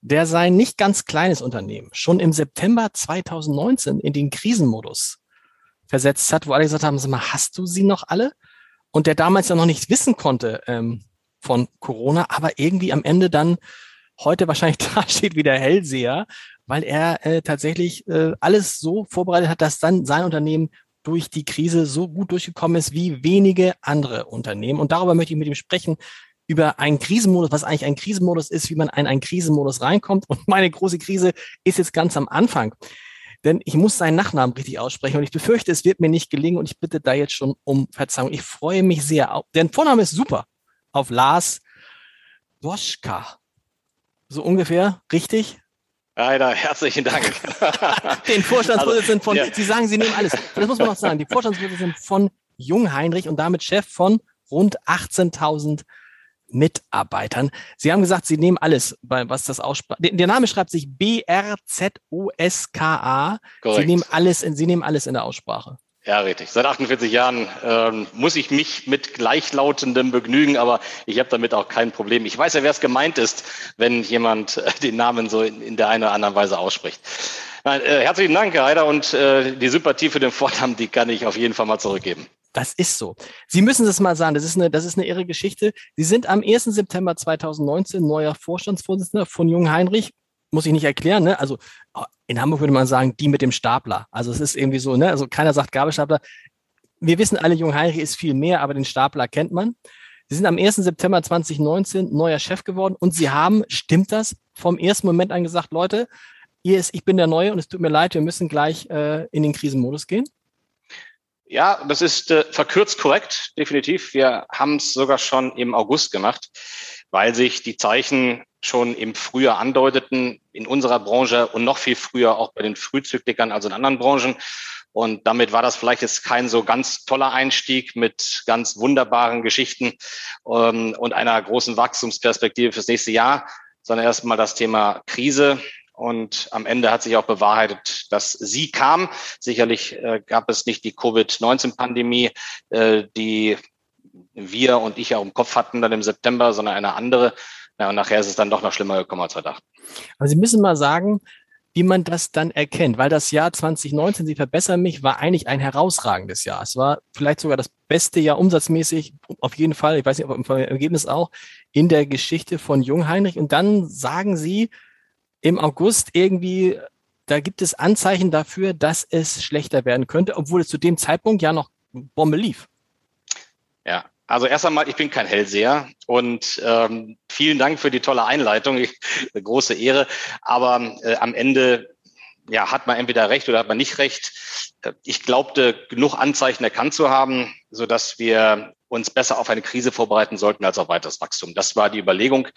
der sein nicht ganz kleines Unternehmen schon im September 2019 in den Krisenmodus versetzt hat, wo alle gesagt haben, sag mal, hast du sie noch alle? Und der damals ja noch nicht wissen konnte ähm, von Corona, aber irgendwie am Ende dann heute wahrscheinlich da steht wie der Hellseher, weil er äh, tatsächlich äh, alles so vorbereitet hat, dass dann sein Unternehmen durch die Krise so gut durchgekommen ist wie wenige andere Unternehmen. Und darüber möchte ich mit ihm sprechen, über einen Krisenmodus, was eigentlich ein Krisenmodus ist, wie man in einen Krisenmodus reinkommt. Und meine große Krise ist jetzt ganz am Anfang. Denn ich muss seinen Nachnamen richtig aussprechen und ich befürchte, es wird mir nicht gelingen und ich bitte da jetzt schon um Verzeihung. Ich freue mich sehr. Der Vorname ist super. Auf Lars Woschka. So ungefähr, richtig? Heider, herzlichen Dank. Den Vorstandsvorsitzenden von, ja. Sie sagen, Sie nehmen alles. Das muss man noch sagen. Die Vorstandsvorsitzenden von Jung Heinrich und damit Chef von rund 18.000 Mitarbeitern. Sie haben gesagt, Sie nehmen alles, was das ausspricht. Der Name schreibt sich B-R-Z-O-S-K-A. Sie nehmen alles, in, Sie nehmen alles in der Aussprache. Ja, richtig. Seit 48 Jahren ähm, muss ich mich mit gleichlautendem begnügen, aber ich habe damit auch kein Problem. Ich weiß ja, wer es gemeint ist, wenn jemand äh, den Namen so in, in, der einen oder anderen Weise ausspricht. Nein, äh, herzlichen Dank, Herr Heider, und äh, die Sympathie für den Vornamen, die kann ich auf jeden Fall mal zurückgeben. Das ist so. Sie müssen das mal sagen. Das ist eine, das ist eine irre Geschichte. Sie sind am 1. September 2019 neuer Vorstandsvorsitzender von Jung Heinrich. Muss ich nicht erklären, ne? Also oh, in Hamburg würde man sagen, die mit dem Stapler. Also es ist irgendwie so, ne? Also keiner sagt Gabelstapler. Wir wissen alle, Jung Heinrich ist viel mehr, aber den Stapler kennt man. Sie sind am 1. September 2019 neuer Chef geworden und Sie haben, stimmt das, vom ersten Moment an gesagt, Leute, ihr ist, ich bin der Neue und es tut mir leid, wir müssen gleich äh, in den Krisenmodus gehen? Ja, das ist äh, verkürzt korrekt, definitiv. Wir haben es sogar schon im August gemacht, weil sich die Zeichen schon im Frühjahr andeuteten, in unserer Branche und noch viel früher auch bei den Frühzyklikern, also in anderen Branchen. Und damit war das vielleicht jetzt kein so ganz toller Einstieg mit ganz wunderbaren Geschichten ähm, und einer großen Wachstumsperspektive fürs nächste Jahr, sondern erstmal das Thema Krise, und am Ende hat sich auch bewahrheitet, dass sie kam. Sicherlich äh, gab es nicht die Covid-19-Pandemie, äh, die wir und ich ja im Kopf hatten dann im September, sondern eine andere. Ja, und nachher ist es dann doch noch schlimmer gekommen als wir. Aber Sie müssen mal sagen, wie man das dann erkennt, weil das Jahr 2019, Sie verbessern mich, war eigentlich ein herausragendes Jahr. Es war vielleicht sogar das beste Jahr umsatzmäßig, auf jeden Fall, ich weiß nicht, ob im Ergebnis auch, in der Geschichte von Jung Heinrich. Und dann sagen Sie, im August irgendwie, da gibt es Anzeichen dafür, dass es schlechter werden könnte, obwohl es zu dem Zeitpunkt ja noch Bombe lief. Ja, also erst einmal, ich bin kein Hellseher und ähm, vielen Dank für die tolle Einleitung, ich, eine große Ehre. Aber äh, am Ende ja, hat man entweder recht oder hat man nicht recht. Ich glaubte, genug Anzeichen erkannt zu haben, so dass wir uns besser auf eine Krise vorbereiten sollten als auf weiteres Wachstum. Das war die Überlegung.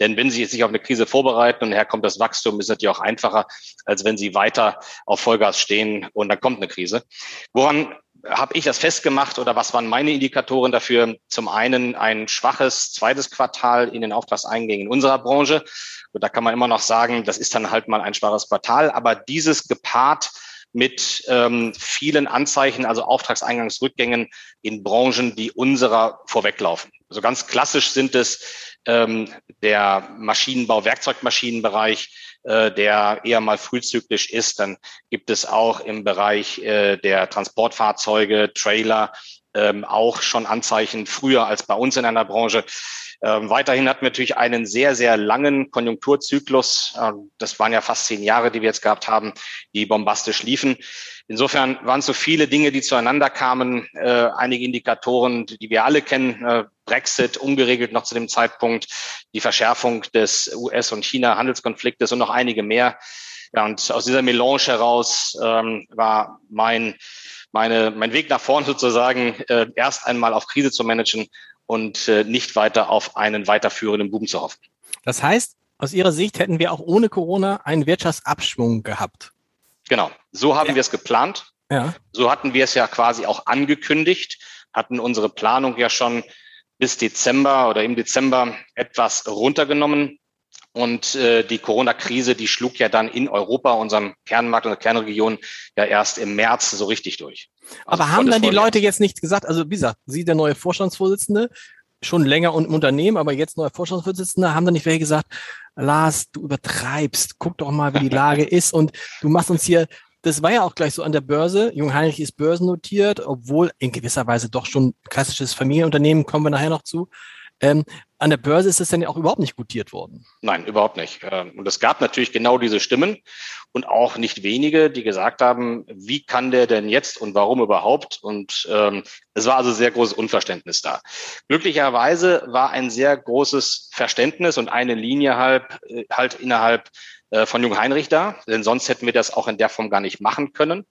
Denn wenn Sie sich auf eine Krise vorbereiten und herkommt das Wachstum, ist natürlich auch einfacher, als wenn Sie weiter auf Vollgas stehen und dann kommt eine Krise. Woran habe ich das festgemacht oder was waren meine Indikatoren dafür? Zum einen ein schwaches zweites Quartal in den Auftragseingängen in unserer Branche. Und da kann man immer noch sagen, das ist dann halt mal ein schwaches Quartal. Aber dieses gepaart mit ähm, vielen Anzeichen, also Auftragseingangsrückgängen in Branchen, die unserer vorweglaufen. Also ganz klassisch sind es ähm, der Maschinenbau, Werkzeugmaschinenbereich, äh, der eher mal frühzyklisch ist. Dann gibt es auch im Bereich äh, der Transportfahrzeuge, Trailer, ähm, auch schon Anzeichen früher als bei uns in einer Branche. Ähm, weiterhin hatten wir natürlich einen sehr, sehr langen Konjunkturzyklus. Ähm, das waren ja fast zehn Jahre, die wir jetzt gehabt haben, die bombastisch liefen. Insofern waren es so viele Dinge, die zueinander kamen, äh, einige Indikatoren, die wir alle kennen, äh, Brexit ungeregelt noch zu dem Zeitpunkt, die Verschärfung des US- und China-Handelskonfliktes und noch einige mehr. Ja, und aus dieser Melange heraus ähm, war mein, meine, mein Weg nach vorn sozusagen, äh, erst einmal auf Krise zu managen und äh, nicht weiter auf einen weiterführenden Boom zu hoffen. Das heißt, aus Ihrer Sicht hätten wir auch ohne Corona einen Wirtschaftsabschwung gehabt. Genau, so haben ja. wir es geplant. Ja. So hatten wir es ja quasi auch angekündigt, hatten unsere Planung ja schon bis Dezember oder im Dezember etwas runtergenommen. Und äh, die Corona-Krise, die schlug ja dann in Europa, unserem Kernmarkt, unserer Kernregion, ja erst im März so richtig durch. Also Aber haben dann die Leute jetzt nicht gesagt, also wie gesagt, Sie, der neue Vorstandsvorsitzende, schon länger im Unternehmen, aber jetzt neuer Vorstandsvorsitzender, haben dann nicht welche gesagt, Lars, du übertreibst, guck doch mal, wie die Lage ist und du machst uns hier, das war ja auch gleich so an der Börse, Jungheinrich ist börsennotiert, obwohl in gewisser Weise doch schon klassisches Familienunternehmen, kommen wir nachher noch zu. Ähm, an der Börse ist es dann ja auch überhaupt nicht gutiert worden. Nein, überhaupt nicht. Ähm, und es gab natürlich genau diese Stimmen und auch nicht wenige, die gesagt haben, wie kann der denn jetzt und warum überhaupt? Und ähm, es war also sehr großes Unverständnis da. Glücklicherweise war ein sehr großes Verständnis und eine Linie halt, halt innerhalb äh, von Jung Heinrich da, denn sonst hätten wir das auch in der Form gar nicht machen können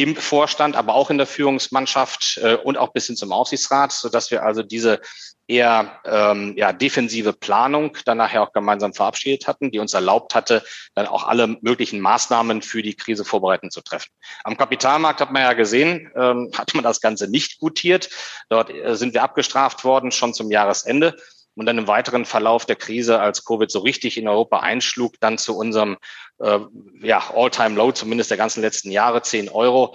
im Vorstand, aber auch in der Führungsmannschaft äh, und auch bis hin zum Aufsichtsrat, so dass wir also diese eher ähm, ja, defensive Planung dann nachher auch gemeinsam verabschiedet hatten, die uns erlaubt hatte, dann auch alle möglichen Maßnahmen für die Krise vorbereitend zu treffen. Am Kapitalmarkt hat man ja gesehen, ähm, hat man das Ganze nicht gutiert. Dort äh, sind wir abgestraft worden, schon zum Jahresende. Und dann im weiteren Verlauf der Krise, als Covid so richtig in Europa einschlug, dann zu unserem äh, ja, All-Time-Low, zumindest der ganzen letzten Jahre, 10 Euro,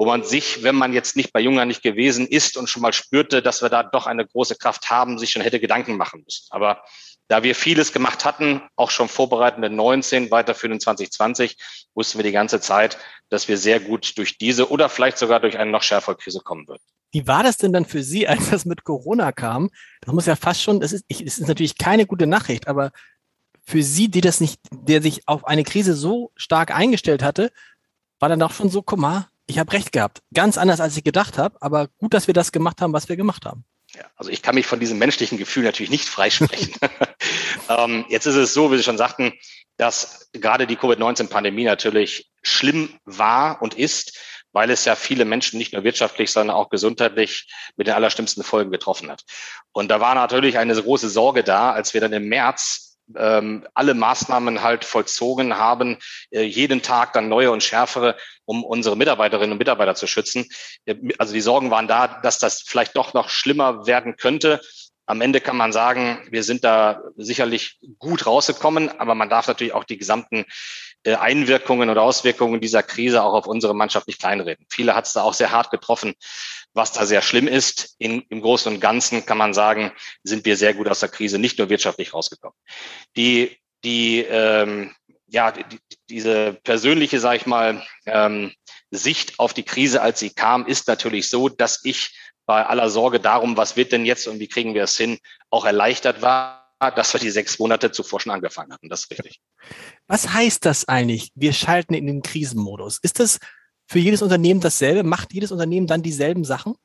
wo man sich, wenn man jetzt nicht bei Junger nicht gewesen ist und schon mal spürte, dass wir da doch eine große Kraft haben, sich schon hätte Gedanken machen müssen. Aber da wir vieles gemacht hatten, auch schon vorbereitende 19, weiterführenden 2020, wussten wir die ganze Zeit, dass wir sehr gut durch diese oder vielleicht sogar durch eine noch schärfere Krise kommen würden. Wie war das denn dann für Sie, als das mit Corona kam? Das muss ja fast schon, das ist, das ist natürlich keine gute Nachricht, aber für Sie, die das nicht, der sich auf eine Krise so stark eingestellt hatte, war dann auch schon so, guck mal, ich habe recht gehabt. Ganz anders, als ich gedacht habe, aber gut, dass wir das gemacht haben, was wir gemacht haben. Ja, also ich kann mich von diesem menschlichen Gefühl natürlich nicht freisprechen. ähm, jetzt ist es so, wie Sie schon sagten, dass gerade die Covid-19-Pandemie natürlich schlimm war und ist weil es ja viele Menschen nicht nur wirtschaftlich, sondern auch gesundheitlich mit den allerschlimmsten Folgen getroffen hat. Und da war natürlich eine große Sorge da, als wir dann im März ähm, alle Maßnahmen halt vollzogen haben, äh, jeden Tag dann neue und schärfere, um unsere Mitarbeiterinnen und Mitarbeiter zu schützen. Äh, also die Sorgen waren da, dass das vielleicht doch noch schlimmer werden könnte. Am Ende kann man sagen, wir sind da sicherlich gut rausgekommen, aber man darf natürlich auch die gesamten Einwirkungen oder Auswirkungen dieser Krise auch auf unsere Mannschaft nicht kleinreden. Viele hat es da auch sehr hart getroffen, was da sehr schlimm ist. In, Im Großen und Ganzen kann man sagen, sind wir sehr gut aus der Krise nicht nur wirtschaftlich rausgekommen. Die, die, ähm, ja, die, diese persönliche, sage ich mal, ähm, Sicht auf die Krise, als sie kam, ist natürlich so, dass ich bei aller Sorge darum, was wird denn jetzt und wie kriegen wir es hin, auch erleichtert war, dass wir die sechs Monate zuvor schon angefangen hatten. Das ist richtig. Was heißt das eigentlich? Wir schalten in den Krisenmodus. Ist das für jedes Unternehmen dasselbe? Macht jedes Unternehmen dann dieselben Sachen?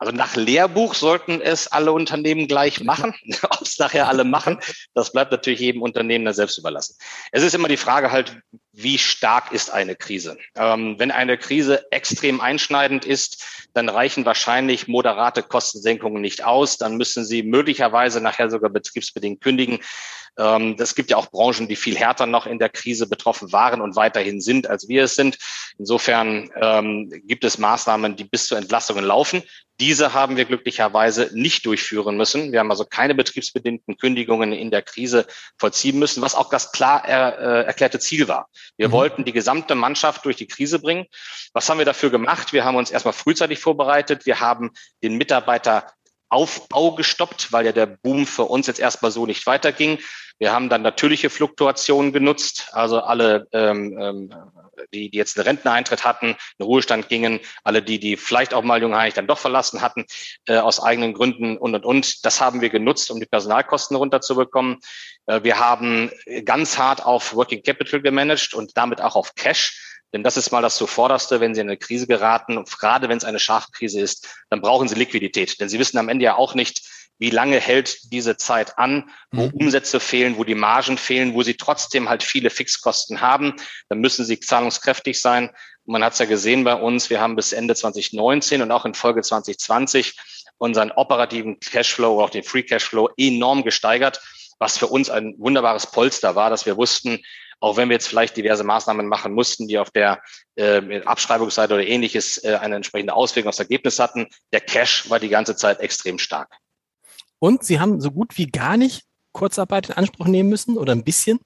Also nach Lehrbuch sollten es alle Unternehmen gleich machen. Ob es nachher alle machen, das bleibt natürlich jedem Unternehmen dann selbst überlassen. Es ist immer die Frage halt, wie stark ist eine Krise? Ähm, wenn eine Krise extrem einschneidend ist, dann reichen wahrscheinlich moderate Kostensenkungen nicht aus. Dann müssen Sie möglicherweise nachher sogar betriebsbedingt kündigen. Ähm, es gibt ja auch Branchen, die viel härter noch in der Krise betroffen waren und weiterhin sind, als wir es sind. Insofern ähm, gibt es Maßnahmen, die bis zu Entlastungen laufen. Diese haben wir glücklicherweise nicht durchführen müssen. Wir haben also keine betriebsbedingten Kündigungen in der Krise vollziehen müssen, was auch das klar er, äh, erklärte Ziel war. Wir mhm. wollten die gesamte Mannschaft durch die Krise bringen. Was haben wir dafür gemacht? Wir haben uns erstmal frühzeitig vorbereitet. Wir haben den Mitarbeiter Aufbau gestoppt, weil ja der Boom für uns jetzt erstmal so nicht weiterging. Wir haben dann natürliche Fluktuationen genutzt, also alle, ähm, ähm, die, die jetzt einen Renteneintritt hatten, in den Ruhestand gingen, alle die, die vielleicht auch mal Jungheinrich dann doch verlassen hatten, äh, aus eigenen Gründen und, und, und. Das haben wir genutzt, um die Personalkosten runterzubekommen. Äh, wir haben ganz hart auf Working Capital gemanagt und damit auch auf Cash. Denn das ist mal das Zuvorderste, wenn Sie in eine Krise geraten, gerade wenn es eine Schafkrise ist, dann brauchen Sie Liquidität. Denn Sie wissen am Ende ja auch nicht, wie lange hält diese Zeit an, wo mhm. Umsätze fehlen, wo die Margen fehlen, wo Sie trotzdem halt viele Fixkosten haben. Dann müssen Sie zahlungskräftig sein. Man hat es ja gesehen bei uns, wir haben bis Ende 2019 und auch in Folge 2020 unseren operativen Cashflow, auch den Free Cashflow enorm gesteigert, was für uns ein wunderbares Polster war, dass wir wussten, auch wenn wir jetzt vielleicht diverse Maßnahmen machen mussten, die auf der äh, Abschreibungsseite oder ähnliches äh, eine entsprechende Auswirkung aufs Ergebnis hatten, der Cash war die ganze Zeit extrem stark. Und Sie haben so gut wie gar nicht Kurzarbeit in Anspruch nehmen müssen oder ein bisschen?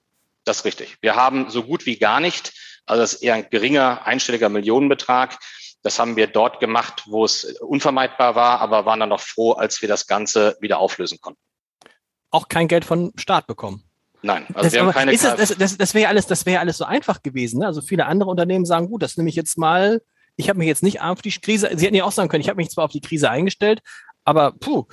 Das ist richtig. Wir haben so gut wie gar nicht, also das ist eher ein geringer einstelliger Millionenbetrag. Das haben wir dort gemacht, wo es unvermeidbar war, aber waren dann noch froh, als wir das Ganze wieder auflösen konnten. Auch kein Geld von Staat bekommen? Nein, also das, wir haben keine. Ist das, das, das, das wäre alles, das wäre alles so einfach gewesen. Ne? Also viele andere Unternehmen sagen, gut, das nehme ich jetzt mal. Ich habe mich jetzt nicht auf die Krise. Sie hätten ja auch sagen können, ich habe mich zwar auf die Krise eingestellt, aber puh,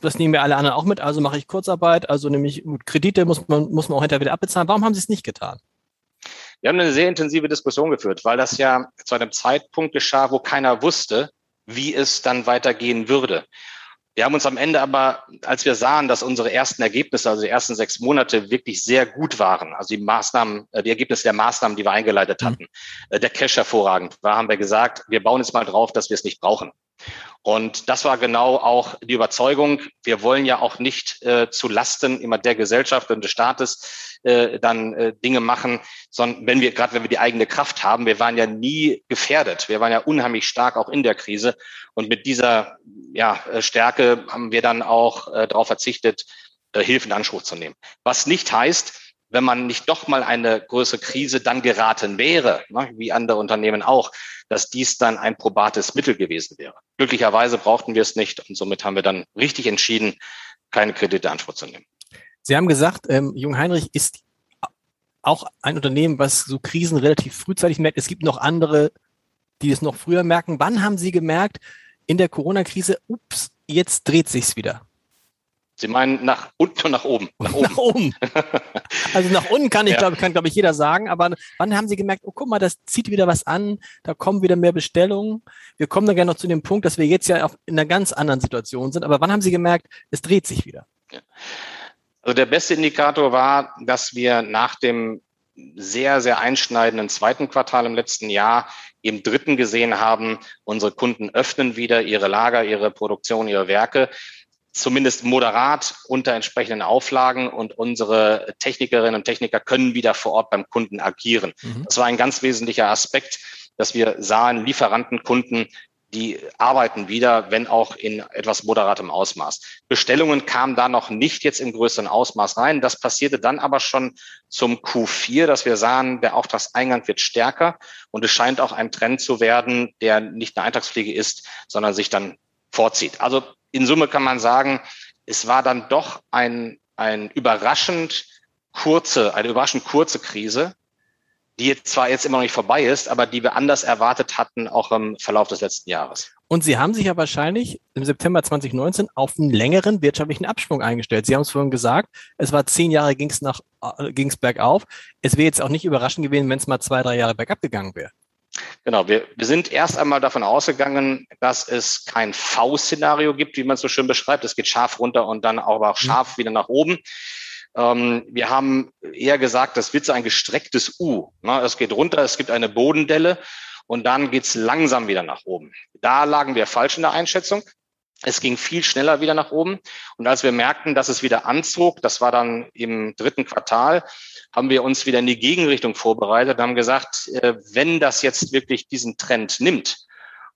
das nehmen wir alle anderen auch mit. Also mache ich Kurzarbeit. Also nämlich gut, Kredite muss man muss man auch hinterher wieder abbezahlen. Warum haben Sie es nicht getan? Wir haben eine sehr intensive Diskussion geführt, weil das ja zu einem Zeitpunkt geschah, wo keiner wusste, wie es dann weitergehen würde. Wir haben uns am Ende aber, als wir sahen, dass unsere ersten Ergebnisse, also die ersten sechs Monate wirklich sehr gut waren, also die Maßnahmen, äh, die Ergebnisse der Maßnahmen, die wir eingeleitet mhm. hatten, mhm. der Cash hervorragend war, haben wir gesagt, wir bauen jetzt mal drauf, dass wir es nicht brauchen. Und das war genau auch die Überzeugung. Wir wollen ja auch nicht äh, zu Lasten immer der Gesellschaft und des Staates äh, dann äh, Dinge machen, sondern wenn wir, gerade wenn wir die eigene Kraft haben, wir waren ja nie gefährdet. Wir waren ja unheimlich stark auch in der Krise. Und mit dieser ja, äh, Stärke haben wir dann auch äh, darauf verzichtet, äh, Hilfe in Anspruch zu nehmen. Was nicht heißt, wenn man nicht doch mal eine größere Krise dann geraten wäre, ne, wie andere Unternehmen auch, dass dies dann ein probates Mittel gewesen wäre. Glücklicherweise brauchten wir es nicht und somit haben wir dann richtig entschieden, keine Kredite in Anspruch zu nehmen. Sie haben gesagt, ähm, Jung Heinrich ist auch ein Unternehmen, was so Krisen relativ frühzeitig merkt. Es gibt noch andere, die es noch früher merken. Wann haben Sie gemerkt, in der Corona-Krise, ups, jetzt dreht sich's wieder? Sie meinen nach unten und nach oben? Nach oben. Nach oben. Also nach unten kann ich, ja. glaube kann, glaube ich, jeder sagen. Aber wann haben Sie gemerkt, oh, guck mal, das zieht wieder was an, da kommen wieder mehr Bestellungen. Wir kommen dann gerne noch zu dem Punkt, dass wir jetzt ja in einer ganz anderen Situation sind. Aber wann haben Sie gemerkt, es dreht sich wieder? Ja. Also der beste Indikator war, dass wir nach dem sehr, sehr einschneidenden zweiten Quartal im letzten Jahr im dritten gesehen haben, unsere Kunden öffnen wieder ihre Lager, ihre Produktion, ihre Werke zumindest moderat unter entsprechenden Auflagen und unsere Technikerinnen und Techniker können wieder vor Ort beim Kunden agieren. Mhm. Das war ein ganz wesentlicher Aspekt, dass wir sahen, Lieferantenkunden, die arbeiten wieder, wenn auch in etwas moderatem Ausmaß. Bestellungen kamen da noch nicht jetzt im größeren Ausmaß rein. Das passierte dann aber schon zum Q4, dass wir sahen, der Auftragseingang wird stärker und es scheint auch ein Trend zu werden, der nicht eine Eintragspflege ist, sondern sich dann vorzieht. Also in Summe kann man sagen, es war dann doch ein, ein überraschend kurze, eine überraschend kurze Krise, die jetzt zwar jetzt immer noch nicht vorbei ist, aber die wir anders erwartet hatten, auch im Verlauf des letzten Jahres. Und Sie haben sich ja wahrscheinlich im September 2019 auf einen längeren wirtschaftlichen Abschwung eingestellt. Sie haben es vorhin gesagt, es war zehn Jahre ging es nach äh, ging es bergauf. Es wäre jetzt auch nicht überraschend gewesen, wenn es mal zwei, drei Jahre bergab gegangen wäre. Genau, wir, wir sind erst einmal davon ausgegangen, dass es kein V-Szenario gibt, wie man es so schön beschreibt. Es geht scharf runter und dann aber auch mhm. scharf wieder nach oben. Ähm, wir haben eher gesagt, das wird so ein gestrecktes U. Ne? Es geht runter, es gibt eine Bodendelle und dann geht's langsam wieder nach oben. Da lagen wir falsch in der Einschätzung. Es ging viel schneller wieder nach oben. Und als wir merkten, dass es wieder anzog, das war dann im dritten Quartal, haben wir uns wieder in die Gegenrichtung vorbereitet und haben gesagt, äh, wenn das jetzt wirklich diesen Trend nimmt,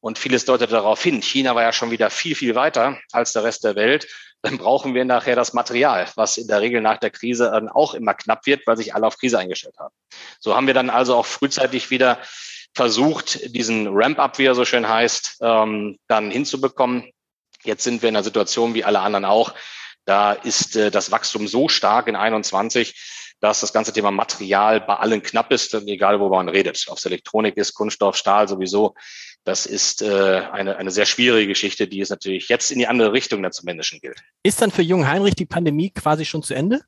und vieles deutet darauf hin, China war ja schon wieder viel, viel weiter als der Rest der Welt, dann brauchen wir nachher das Material, was in der Regel nach der Krise dann auch immer knapp wird, weil sich alle auf Krise eingestellt haben. So haben wir dann also auch frühzeitig wieder versucht, diesen Ramp-up, wie er so schön heißt, ähm, dann hinzubekommen Jetzt sind wir in einer Situation wie alle anderen auch. Da ist äh, das Wachstum so stark in 21, dass das ganze Thema Material bei allen knapp ist, egal wo man redet. Ob es Elektronik ist, Kunststoff, Stahl sowieso. Das ist äh, eine, eine sehr schwierige Geschichte, die es natürlich jetzt in die andere Richtung dann zum Menschen gilt. Ist dann für Jung Heinrich die Pandemie quasi schon zu Ende?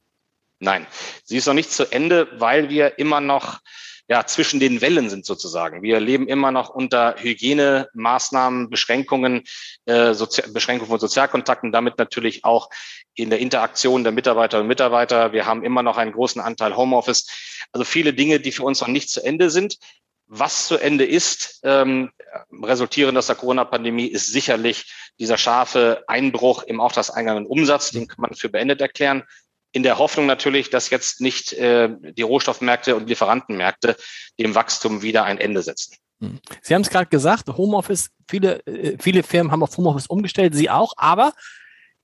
Nein, sie ist noch nicht zu Ende, weil wir immer noch ja, zwischen den Wellen sind sozusagen. Wir leben immer noch unter Hygienemaßnahmen, Beschränkungen, äh, Sozi Beschränkungen von Sozialkontakten, damit natürlich auch in der Interaktion der Mitarbeiterinnen und Mitarbeiter. Wir haben immer noch einen großen Anteil Homeoffice. Also viele Dinge, die für uns noch nicht zu Ende sind. Was zu Ende ist, ähm, resultierend aus der Corona-Pandemie, ist sicherlich dieser scharfe Einbruch im Auftragseingang und Umsatz. Den kann man für beendet erklären in der Hoffnung natürlich, dass jetzt nicht äh, die Rohstoffmärkte und Lieferantenmärkte dem Wachstum wieder ein Ende setzen. Hm. Sie haben es gerade gesagt, Homeoffice, viele, äh, viele Firmen haben auf Homeoffice umgestellt, Sie auch, aber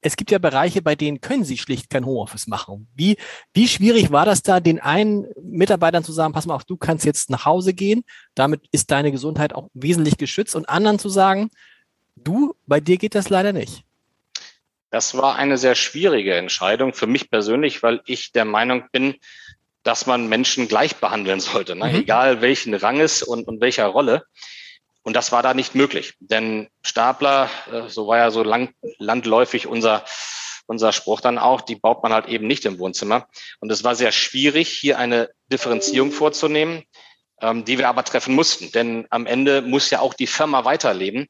es gibt ja Bereiche, bei denen können Sie schlicht kein Homeoffice machen. Wie, wie schwierig war das da, den einen Mitarbeitern zu sagen, pass mal auf, du kannst jetzt nach Hause gehen, damit ist deine Gesundheit auch wesentlich geschützt und anderen zu sagen, du, bei dir geht das leider nicht. Das war eine sehr schwierige Entscheidung für mich persönlich, weil ich der Meinung bin, dass man Menschen gleich behandeln sollte, ne? Mhm. egal welchen Ranges und, und welcher Rolle. Und das war da nicht möglich, denn Stapler, äh, so war ja so lang, landläufig unser unser Spruch dann auch, die baut man halt eben nicht im Wohnzimmer. Und es war sehr schwierig, hier eine Differenzierung vorzunehmen, ähm, die wir aber treffen mussten. Denn am Ende muss ja auch die Firma weiterleben.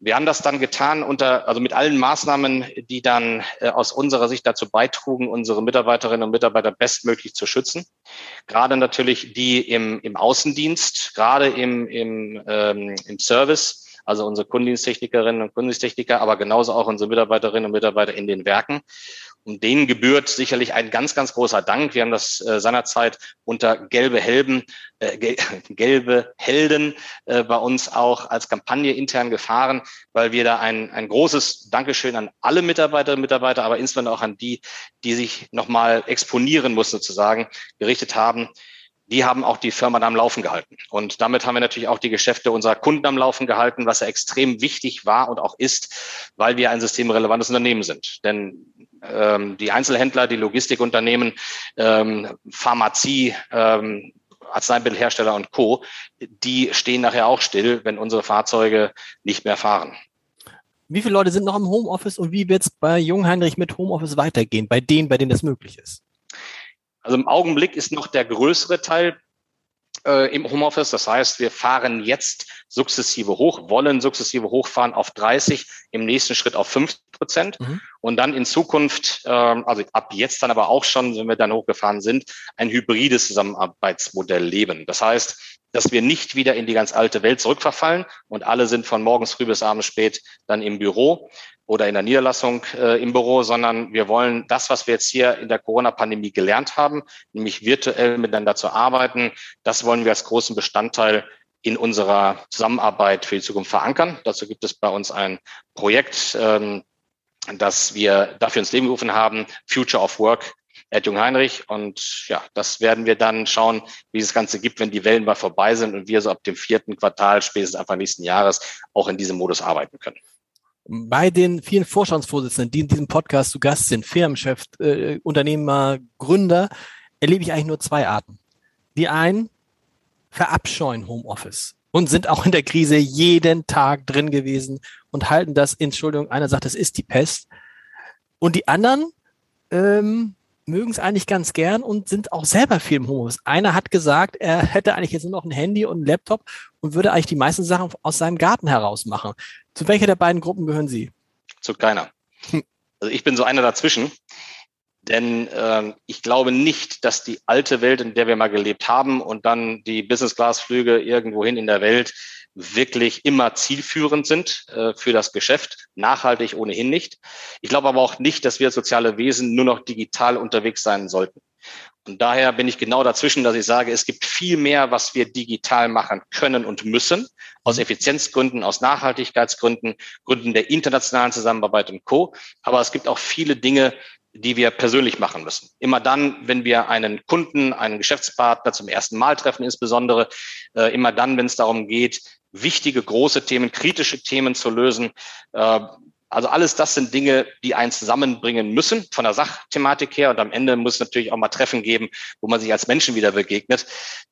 Wir haben das dann getan unter, also mit allen Maßnahmen, die dann äh, aus unserer Sicht dazu beitrugen, unsere Mitarbeiterinnen und Mitarbeiter bestmöglich zu schützen. Gerade natürlich die im, im Außendienst, gerade im, im, ähm, im Service, also unsere Kundendiensttechnikerinnen und Kundendiensttechniker, aber genauso auch unsere Mitarbeiterinnen und Mitarbeiter in den Werken. Und denen gebührt sicherlich ein ganz, ganz großer Dank. Wir haben das äh, seinerzeit unter gelbe Helden, äh, gelbe Helden äh, bei uns auch als Kampagne intern gefahren, weil wir da ein, ein großes Dankeschön an alle Mitarbeiterinnen und Mitarbeiter, aber insbesondere auch an die, die sich nochmal exponieren mussten sozusagen, gerichtet haben die haben auch die Firma am Laufen gehalten. Und damit haben wir natürlich auch die Geschäfte unserer Kunden am Laufen gehalten, was ja extrem wichtig war und auch ist, weil wir ein systemrelevantes Unternehmen sind. Denn ähm, die Einzelhändler, die Logistikunternehmen, ähm, Pharmazie, ähm, Arzneimittelhersteller und Co., die stehen nachher auch still, wenn unsere Fahrzeuge nicht mehr fahren. Wie viele Leute sind noch im Homeoffice und wie wird es bei Jungheinrich mit Homeoffice weitergehen, bei denen, bei denen das möglich ist? Also im Augenblick ist noch der größere Teil äh, im Homeoffice. Das heißt, wir fahren jetzt sukzessive hoch, wollen sukzessive hochfahren auf 30, im nächsten Schritt auf 50 Prozent mhm. und dann in Zukunft, äh, also ab jetzt dann aber auch schon, wenn wir dann hochgefahren sind, ein hybrides Zusammenarbeitsmodell leben. Das heißt, dass wir nicht wieder in die ganz alte Welt zurückverfallen und alle sind von morgens früh bis abends spät dann im Büro, oder in der Niederlassung äh, im Büro, sondern wir wollen das, was wir jetzt hier in der Corona-Pandemie gelernt haben, nämlich virtuell miteinander zu arbeiten, das wollen wir als großen Bestandteil in unserer Zusammenarbeit für die Zukunft verankern. Dazu gibt es bei uns ein Projekt, ähm, das wir dafür ins Leben gerufen haben, Future of Work at Jung Heinrich. Und ja, das werden wir dann schauen, wie es das Ganze gibt, wenn die Wellen mal vorbei sind und wir so ab dem vierten Quartal, spätestens Anfang nächsten Jahres, auch in diesem Modus arbeiten können bei den vielen Vorstandsvorsitzenden, die in diesem Podcast zu Gast sind, Firmenchef, äh, Unternehmer, Gründer, erlebe ich eigentlich nur zwei Arten. Die einen verabscheuen Homeoffice und sind auch in der Krise jeden Tag drin gewesen und halten das, Entschuldigung, einer sagt, das ist die Pest. Und die anderen ähm, mögen es eigentlich ganz gern und sind auch selber viel im Homeoffice. Einer hat gesagt, er hätte eigentlich jetzt nur noch ein Handy und einen Laptop und würde eigentlich die meisten Sachen aus seinem Garten heraus machen. Zu welcher der beiden Gruppen gehören Sie? Zu keiner. Also ich bin so einer dazwischen. Denn äh, ich glaube nicht, dass die alte Welt, in der wir mal gelebt haben und dann die Business-Class-Flüge irgendwohin in der Welt wirklich immer zielführend sind äh, für das Geschäft, nachhaltig ohnehin nicht. Ich glaube aber auch nicht, dass wir soziale Wesen nur noch digital unterwegs sein sollten. Und daher bin ich genau dazwischen, dass ich sage, es gibt viel mehr, was wir digital machen können und müssen, aus. Effizienzgründen, aus Nachhaltigkeitsgründen, Gründen der internationalen Zusammenarbeit und Co. Aber es gibt auch viele Dinge, die wir persönlich machen müssen. Immer dann, wenn wir einen Kunden, einen Geschäftspartner zum ersten Mal treffen, insbesondere äh, immer dann, wenn es darum geht, wichtige, große Themen, kritische Themen zu lösen, äh, Also alles das sind Dinge, die einen zusammenbringen müssen von der Sachthematik her. Und am Ende muss es natürlich auch mal Treffen geben, wo man sich als Menschen wieder begegnet.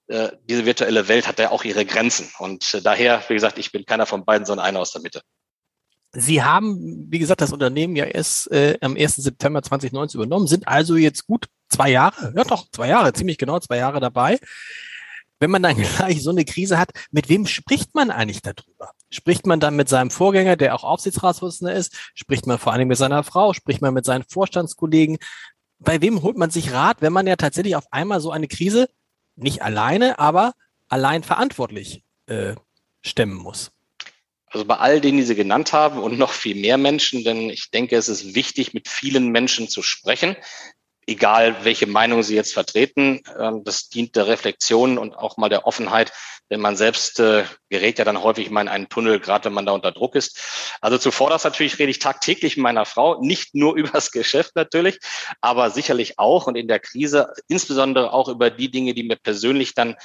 Äh, diese virtuelle Welt hat ja auch ihre Grenzen. Und äh, daher, wie gesagt, ich bin keiner von beiden, sondern einer aus der Mitte. Sie haben, wie gesagt, das Unternehmen ja erst äh, am 1. September 2019 übernommen, sind also jetzt gut zwei Jahre, ja doch, zwei Jahre, ziemlich genau zwei Jahre dabei. Wenn man dann gleich so eine Krise hat, mit wem spricht man eigentlich darüber? Spricht man dann mit seinem Vorgänger, der auch Aufsichtsratsvorsitzender ist? Spricht man vor allem mit seiner Frau? Spricht man mit seinen Vorstandskollegen? Bei wem holt man sich Rat, wenn man ja tatsächlich auf einmal so eine Krise nicht alleine, aber allein verantwortlich äh, stemmen muss? Also bei all denen, die Sie genannt haben und noch viel mehr Menschen, denn ich denke, es ist wichtig, mit vielen Menschen zu sprechen, egal welche Meinung Sie jetzt vertreten. Ähm, das dient der Reflexion und auch mal der Offenheit, denn man selbst äh, gerät ja dann häufig mal in einen Tunnel, gerade wenn man da unter Druck ist. Also zuvor das natürlich rede ich tagtäglich mit meiner Frau, nicht nur über das Geschäft natürlich, aber sicherlich auch und in der Krise insbesondere auch über die Dinge, die mir persönlich dann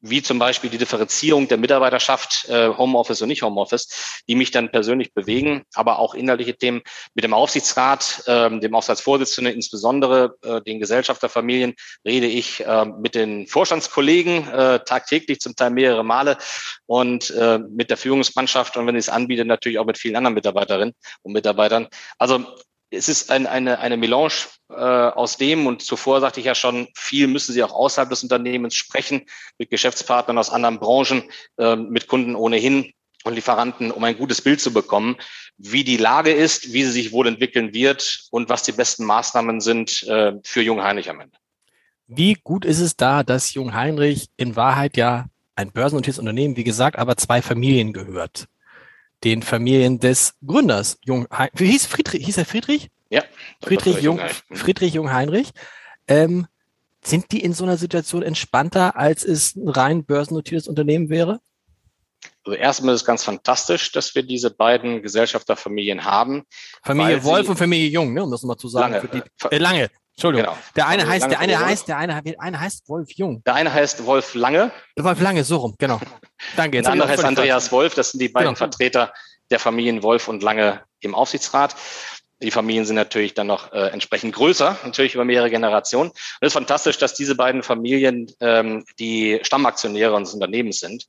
wie zum Beispiel die Differenzierung der Mitarbeiterschaft, äh, Homeoffice und nicht Homeoffice, die mich dann persönlich bewegen, aber auch inhaltliche Themen mit dem Aufsichtsrat, äh, dem Aufsichtsratsvorsitzenden, insbesondere äh, den Gesellschafterfamilien, rede ich äh, mit den Vorstandskollegen äh, tagtäglich, zum Teil mehrere Male und äh, mit der Führungsmannschaft und wenn ich es anbiete, natürlich auch mit vielen anderen Mitarbeiterinnen und Mitarbeitern. Also es ist ein, eine, eine Melange äh, aus dem, und zuvor sagte ich ja schon, viel müssen Sie auch außerhalb des Unternehmens sprechen, mit Geschäftspartnern aus anderen Branchen, äh, mit Kunden ohnehin und Lieferanten, um ein gutes Bild zu bekommen, wie die Lage ist, wie sie sich wohl entwickeln wird und was die besten Maßnahmen sind äh, für Jung Heinrich am Ende. Wie gut ist es da, dass Jung Heinrich in Wahrheit ja ein börsennotiertes Unternehmen, wie gesagt, aber zwei Familien gehört? Den Familien des Gründers Jung wie hieß Friedrich hieß er Friedrich ja Friedrich Jung Friedrich Jung Heinrich ähm, sind die in so einer Situation entspannter als es ein rein börsennotiertes Unternehmen wäre also erstmal ist es ganz fantastisch, dass wir diese beiden Gesellschafterfamilien haben. Familie Wolf und Familie Jung, ne, um das mal zu sagen. Lange, die, äh, lange. Entschuldigung. Genau. Der eine heißt, der eine heißt, der eine, der eine heißt Wolf Jung. Der eine heißt Wolf Lange. Wolf Lange, so rum, genau. Danke. Der andere heißt Andreas Wolf. Das sind die beiden genau. Vertreter der Familien Wolf und Lange im Aufsichtsrat. Die Familien sind natürlich dann noch äh, entsprechend größer, natürlich über mehrere Generationen. Und es ist fantastisch, dass diese beiden Familien ähm, die Stammaktionäre unseres Unternehmens sind.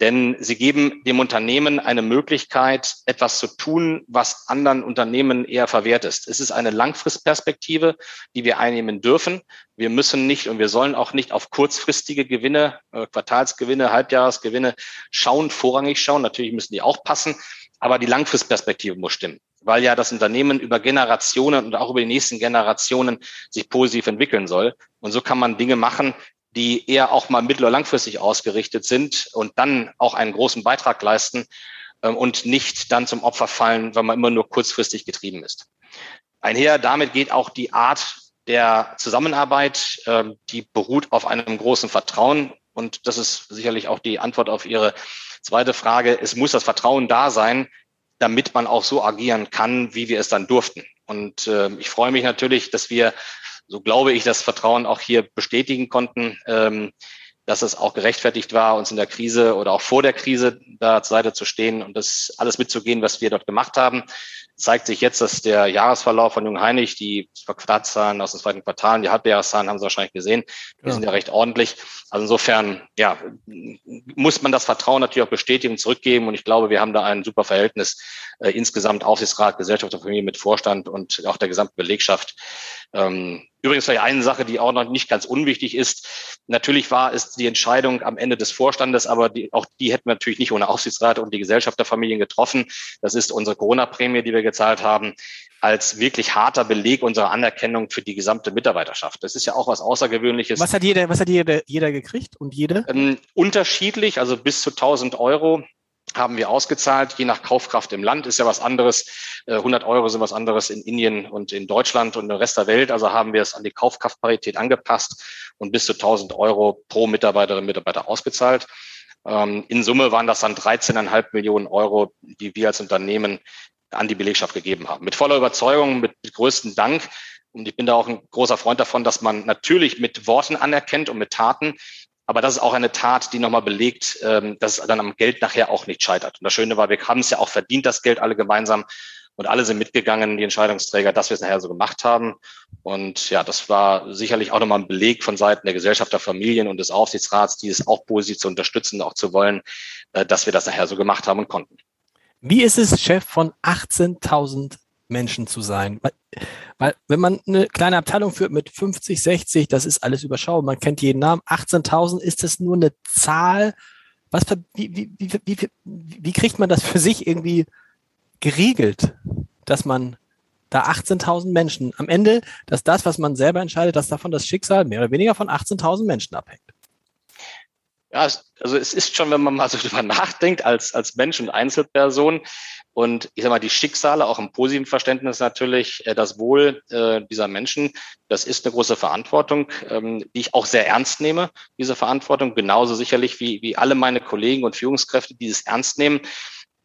Denn sie geben dem Unternehmen eine Möglichkeit, etwas zu tun, was anderen Unternehmen eher verwehrt ist. Es ist eine Langfristperspektive, die wir einnehmen dürfen. Wir müssen nicht und wir sollen auch nicht auf kurzfristige Gewinne, äh, Quartalsgewinne, Halbjahresgewinne schauen, vorrangig schauen. Natürlich müssen die auch passen, aber die Langfristperspektive muss stimmen weil ja das Unternehmen über Generationen und auch über die nächsten Generationen sich positiv entwickeln soll. Und so kann man Dinge machen, die eher auch mal mittel- oder langfristig ausgerichtet sind und dann auch einen großen Beitrag leisten ähm, und nicht dann zum Opfer fallen, weil man immer nur kurzfristig getrieben ist. Einher damit geht auch die Art der Zusammenarbeit, ähm, die beruht auf einem großen Vertrauen. Und das ist sicherlich auch die Antwort auf Ihre zweite Frage. Es muss das Vertrauen da sein, damit man auch so agieren kann, wie wir es dann durften. Und äh, ich freue mich natürlich, dass wir so glaube ich, das Vertrauen auch hier bestätigen konnten, ähm, dass es auch gerechtfertigt war, uns in der Krise oder auch vor der Krise da zur Seite zu stehen und das alles mitzugehen, was wir dort gemacht haben zeigt sich jetzt, dass der Jahresverlauf von Jung Heinig, die Quartalzahlen aus dem zweiten Quartal, die Halbjahreszahlen haben Sie wahrscheinlich gesehen, die ja. sind ja recht ordentlich. Also insofern, ja, muss man das Vertrauen natürlich auch bestätigen, zurückgeben. Und ich glaube, wir haben da ein super Verhältnis äh, insgesamt Aufsichtsrat, Gesellschaft und Familie mit Vorstand und auch der gesamten Belegschaft. Ähm, Übrigens vielleicht eine Sache, die auch noch nicht ganz unwichtig ist. Natürlich war es die Entscheidung am Ende des Vorstandes, aber die, auch die hätten wir natürlich nicht ohne Aufsichtsrat und die Gesellschaft der Familien getroffen. Das ist unsere Corona-Prämie, die wir gezahlt haben, als wirklich harter Beleg unserer Anerkennung für die gesamte Mitarbeiterschaft. Das ist ja auch was Außergewöhnliches. Was hat jeder, was hat jeder, jeder gekriegt und jede? Ähm, unterschiedlich, also bis zu 1000 Euro haben wir ausgezahlt, je nach Kaufkraft im Land ist ja was anderes. 100 äh, Euro sind was anderes in Indien und in Deutschland und im Rest der Welt. Also haben wir es an die Kaufkraftparität angepasst und bis zu 1000 Euro pro Mitarbeiterin und Mitarbeiter ausgezahlt. Ähm, in Summe waren das dann 13,5 Millionen Euro, die wir als Unternehmen an die Belegschaft gegeben haben. Mit voller Überzeugung, mit größtem Dank. Und ich bin da auch ein großer Freund davon, dass man natürlich mit Worten anerkennt und mit Taten, aber das ist auch eine Tat, die nochmal belegt, ähm, dass es dann am Geld nachher auch nicht scheitert. Und das Schöne war, wir haben es ja auch verdient, das Geld alle gemeinsam. Und alle sind mitgegangen, die Entscheidungsträger, dass wir es nachher so gemacht haben. Und ja, das war sicherlich auch nochmal ein Beleg von Seiten der Gesellschaft, der Familien und des Aufsichtsrats, dieses auch positiv zu unterstützen, auch zu wollen, äh, dass wir das nachher so gemacht haben und konnten. Wie ist es, Chef von 18.000 Menschen zu sein? Weil, weil, wenn man eine kleine Abteilung führt mit 50, 60, das ist alles überschaubar, man kennt jeden Namen. 18.000 ist das nur eine Zahl. Was, wie, wie, wie, wie, wie kriegt man das für sich irgendwie geregelt, dass man da 18.000 Menschen am Ende, dass das, was man selber entscheidet, dass davon das Schicksal mehr oder weniger von 18.000 Menschen abhängt? Ja, also es ist schon, wenn man mal so drüber nachdenkt, als, als Mensch und Einzelperson und ich sag mal, die Schicksale auch im positiven Verständnis natürlich, äh, das Wohl äh, dieser Menschen, das ist eine große Verantwortung, ähm, die ich auch sehr ernst nehme, diese Verantwortung, genauso sicherlich wie, wie alle meine Kollegen und Führungskräfte dieses ernst nehmen.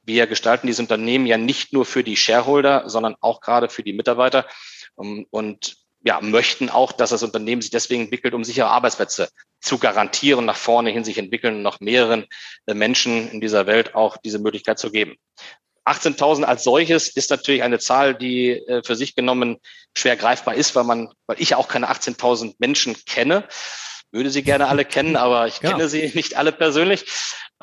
Wir gestalten diese Unternehmen ja nicht nur für die Shareholder, sondern auch gerade für die Mitarbeiter. Um, und ja, möchten auch, dass das Unternehmen sich deswegen entwickelt, um sichere Arbeitsplätze zu garantieren, nach vorne hin sich entwickeln und noch mehreren äh, Menschen in dieser Welt auch diese Möglichkeit zu geben. 18.000 als solches ist natürlich eine Zahl, die äh, für sich genommen schwer greifbar ist, weil man, weil ich auch keine 18.000 Menschen kenne würde sie gerne alle kennen, aber ich kenne ja. sie nicht alle persönlich.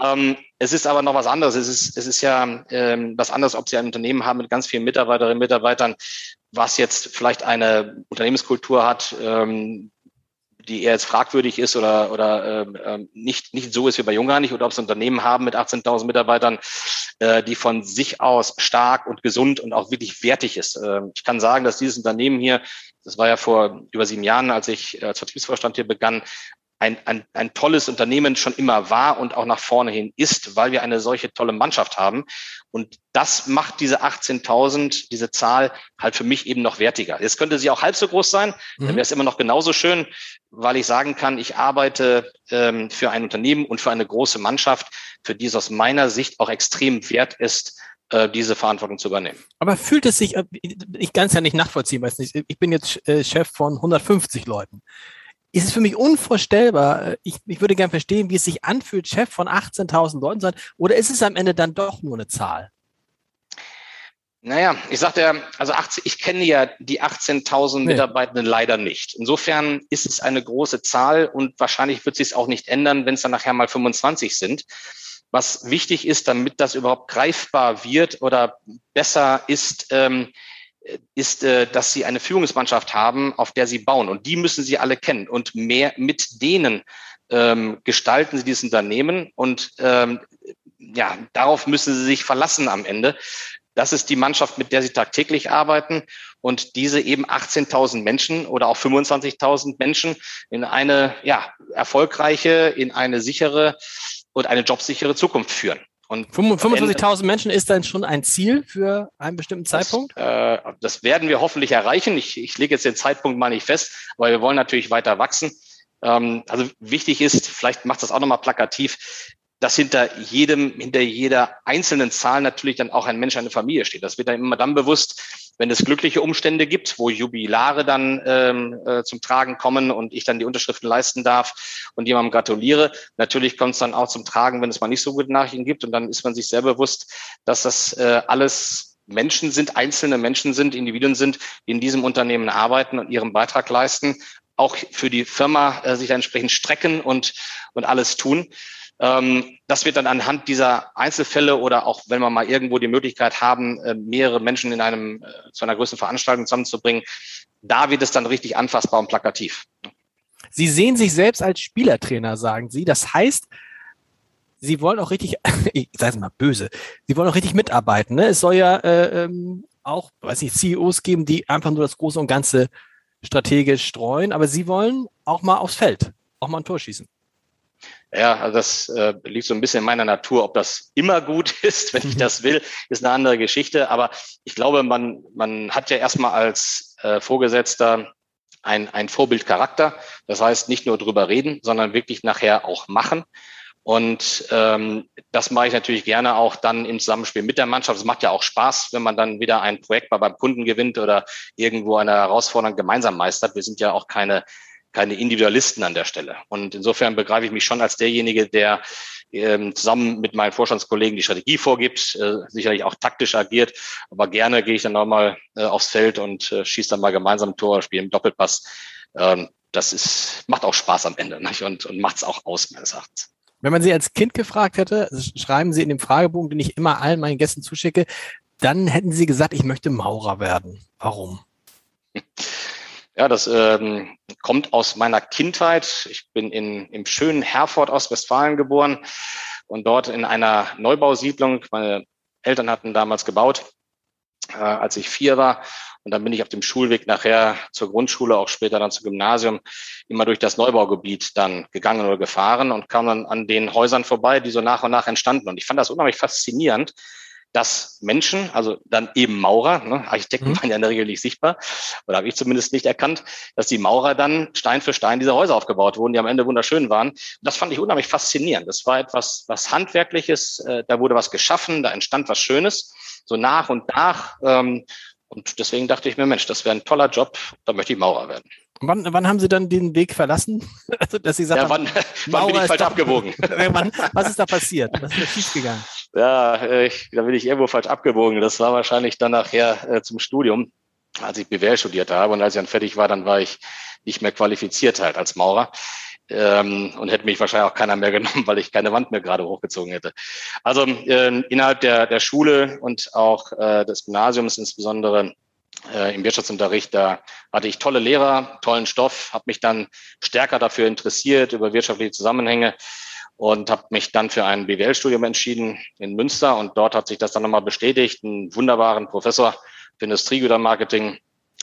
Ähm, es ist aber noch was anderes. Es ist, es ist ja ähm, was anderes, ob Sie ein Unternehmen haben mit ganz vielen Mitarbeiterinnen und Mitarbeitern, was jetzt vielleicht eine Unternehmenskultur hat, ähm, die eher jetzt fragwürdig ist oder, oder ähm, ähm nicht, nicht so ist wie bei Jungheinrich oder ob sie Unternehmen haben mit 18.000 Mitarbeitern, äh, die von sich aus stark und gesund und auch wirklich wertig ist. Ähm, ich kann sagen, dass dieses Unternehmen hier das war ja vor über sieben Jahren, als ich als Vertriebsvorstand hier begann, ein, ein, ein tolles Unternehmen schon immer war und auch nach vorne hin ist, weil wir eine solche tolle Mannschaft haben. Und das macht diese 18.000, diese Zahl halt für mich eben noch wertiger. Jetzt könnte sie auch halb so groß sein, mhm. dann wäre es immer noch genauso schön, weil ich sagen kann, ich arbeite ähm, für ein Unternehmen und für eine große Mannschaft, für die es aus meiner Sicht auch extrem wert ist, äh, diese Verantwortung zu übernehmen. Aber fühlt es sich, äh, ich kann es ja nicht nachvollziehen, weiß nicht, ich bin jetzt äh, Chef von 150 Leuten. Ist es für mich unvorstellbar, ich, ich würde gerne verstehen, wie es sich anfühlt, Chef von 18.000 Leuten zu sein, oder ist es am Ende dann doch nur eine Zahl? Naja, ich sagte ja, also 80, ich kenne ja die 18.000 nee. Mitarbeitenden leider nicht. Insofern ist es eine große Zahl und wahrscheinlich wird sich es auch nicht ändern, wenn es dann nachher mal 25 sind was wichtig ist, damit das überhaupt greifbar wird oder besser ist, ähm, ist, äh, dass sie eine Führungsmannschaft haben, auf der sie bauen. Und die müssen sie alle kennen. Und mehr mit denen ähm, gestalten sie dieses Unternehmen. Und ähm, ja, darauf müssen sie sich verlassen am Ende. Das ist die Mannschaft, mit der sie tagtäglich arbeiten und diese eben 18.000 Menschen oder auch 25.000 Menschen in eine ja, erfolgreiche, in eine sichere und eine jobsichere Zukunft führen. Und 25.000 Menschen ist dann schon ein Ziel für einen bestimmten Zeitpunkt? Das, äh, das werden wir hoffentlich erreichen. Ich, ich lege jetzt den Zeitpunkt mal nicht fest, weil wir wollen natürlich weiter wachsen. Ähm, also wichtig ist, vielleicht macht das auch nochmal plakativ, dass hinter jedem, hinter jeder einzelnen Zahl natürlich dann auch ein Mensch, eine Familie steht. Das wird dann immer dann bewusst, wenn es glückliche Umstände gibt, wo Jubilare dann ähm, äh, zum Tragen kommen und ich dann die Unterschriften leisten darf und jemandem gratuliere. Natürlich kommt es dann auch zum Tragen, wenn es mal nicht so gute Nachrichten gibt und dann ist man sich sehr bewusst, dass das äh, alles Menschen sind, einzelne Menschen sind, Individuen sind, die in diesem Unternehmen arbeiten und ihren Beitrag leisten, auch für die Firma äh, sich entsprechend strecken und, und alles tun. Ähm, das wird dann anhand dieser Einzelfälle oder auch wenn wir mal irgendwo die Möglichkeit haben, äh, mehrere Menschen in einem, äh, zu einer größeren Veranstaltung zusammenzubringen, da wird es dann richtig anfassbar und plakativ. Sie sehen sich selbst als Spielertrainer, sagen Sie. Das heißt, Sie wollen auch richtig, ich sage es mal böse, Sie wollen auch richtig mitarbeiten. Ne? Es soll ja äh, ähm, auch, weiß ich, CEOs geben, die einfach nur das Große und Ganze strategisch streuen, aber Sie wollen auch mal aufs Feld, auch mal ein Tor schießen. Ja, also das äh, liegt so ein bisschen in meiner Natur. Ob das immer gut ist, wenn ich das will, ist eine andere Geschichte. Aber ich glaube, man, man hat ja erstmal als äh, Vorgesetzter ein, ein Vorbildcharakter. Das heißt, nicht nur drüber reden, sondern wirklich nachher auch machen. Und ähm, das mache ich natürlich gerne auch dann im Zusammenspiel mit der Mannschaft. Es macht ja auch Spaß, wenn man dann wieder ein Projekt bei beim Kunden gewinnt oder irgendwo eine Herausforderung gemeinsam meistert. Wir sind ja auch keine keine Individualisten an der Stelle. Und insofern begreife ich mich schon als derjenige, der ähm, zusammen mit meinen Vorstandskollegen die Strategie vorgibt, äh, sicherlich auch taktisch agiert, aber gerne gehe ich dann nochmal äh, aufs Feld und äh, schieße dann mal gemeinsam ein Tor, spiele im Doppelpass. Ähm, das ist, macht auch Spaß am Ende nicht? und, und macht es auch aus, meines Erachtens. Wenn man Sie als Kind gefragt hätte, schreiben Sie in dem Fragebogen, den ich immer allen meinen Gästen zuschicke, dann hätten Sie gesagt, ich möchte Maurer werden. Warum? Ja, das ähm, kommt aus meiner Kindheit. Ich bin in, im schönen Herford Ostwestfalen geboren und dort in einer Neubausiedlung. Meine Eltern hatten damals gebaut, äh, als ich vier war. Und dann bin ich auf dem Schulweg nachher zur Grundschule, auch später dann zum Gymnasium, immer durch das Neubaugebiet dann gegangen oder gefahren und kam dann an den Häusern vorbei, die so nach und nach entstanden. Und ich fand das unheimlich faszinierend, dass Menschen, also dann eben Maurer, ne, Architekten mhm. waren ja in der Regel nicht sichtbar, oder habe ich zumindest nicht erkannt, dass die Maurer dann Stein für Stein diese Häuser aufgebaut wurden, die am Ende wunderschön waren. Und das fand ich unheimlich faszinierend. Das war etwas, was Handwerkliches, äh, da wurde was geschaffen, da entstand was Schönes, so nach und nach. Ähm, und deswegen dachte ich mir, Mensch, das wäre ein toller Job, da möchte ich Maurer werden. Wann, wann haben Sie dann den Weg verlassen? Also, dass Sie sagen, ja, wann, wann bin ich falsch abgebogen? wann, was ist da passiert? Was ist da schiefgegangen? Ja, ich, da bin ich irgendwo falsch abgebogen. Das war wahrscheinlich dann nachher äh, zum Studium, als ich BWL studiert habe. Und als ich dann fertig war, dann war ich nicht mehr qualifiziert halt als Maurer. Ähm, und hätte mich wahrscheinlich auch keiner mehr genommen, weil ich keine Wand mehr gerade hochgezogen hätte. Also äh, innerhalb der, der Schule und auch äh, des Gymnasiums insbesondere äh, im Wirtschaftsunterricht, da hatte ich tolle Lehrer, tollen Stoff, habe mich dann stärker dafür interessiert, über wirtschaftliche Zusammenhänge und habe mich dann für ein BWL-Studium entschieden in Münster und dort hat sich das dann nochmal bestätigt, einen wunderbaren Professor für Industriegütermarketing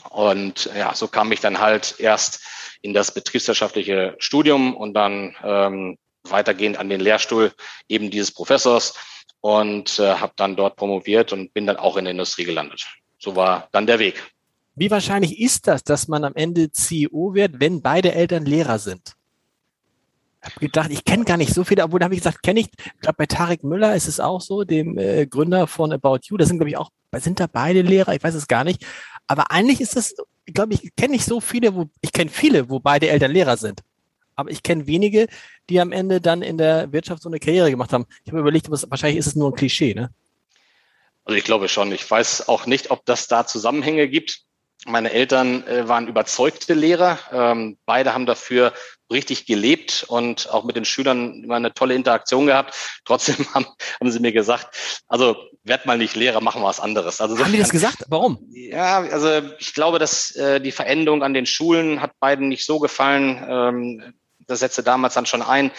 und ja, so kam ich dann halt erst in das betriebswirtschaftliche Studium und dann ähm, weitergehend an den Lehrstuhl eben dieses Professors und äh, habe dann dort promoviert und bin dann auch in der Industrie gelandet. So war dann der Weg. Wie wahrscheinlich ist das, dass man am Ende CEO wird, wenn beide Eltern Lehrer sind? Ich habe gedacht, ich kenne gar nicht so viele, obwohl da habe ich gesagt, kenne ich, ich glaube bei Tarek Müller ist es auch so, dem äh, Gründer von About You, da sind glaube ich auch, sind da beide Lehrer, ich weiß es gar nicht, aber eigentlich ist ich glaube, ich kenne nicht so viele, wo ich kenne viele, wo beide Eltern Lehrer sind. Aber ich kenne wenige, die am Ende dann in der Wirtschaft so eine Karriere gemacht haben. Ich habe überlegt, wahrscheinlich ist es nur ein Klischee, ne? Also ich glaube schon. Ich weiß auch nicht, ob das da Zusammenhänge gibt. Meine Eltern äh, waren überzeugte Lehrer. Ähm, beide haben dafür richtig gelebt und auch mit den Schülern immer eine tolle Interaktion gehabt. Trotzdem haben, haben sie mir gesagt, also werd mal nicht Lehrer, machen wir was anderes. Also so haben die das gesagt? Warum? Ja, also ich glaube, dass äh, die Veränderung an den Schulen hat beiden nicht so gefallen. Ähm, das setzte damals dann schon ein.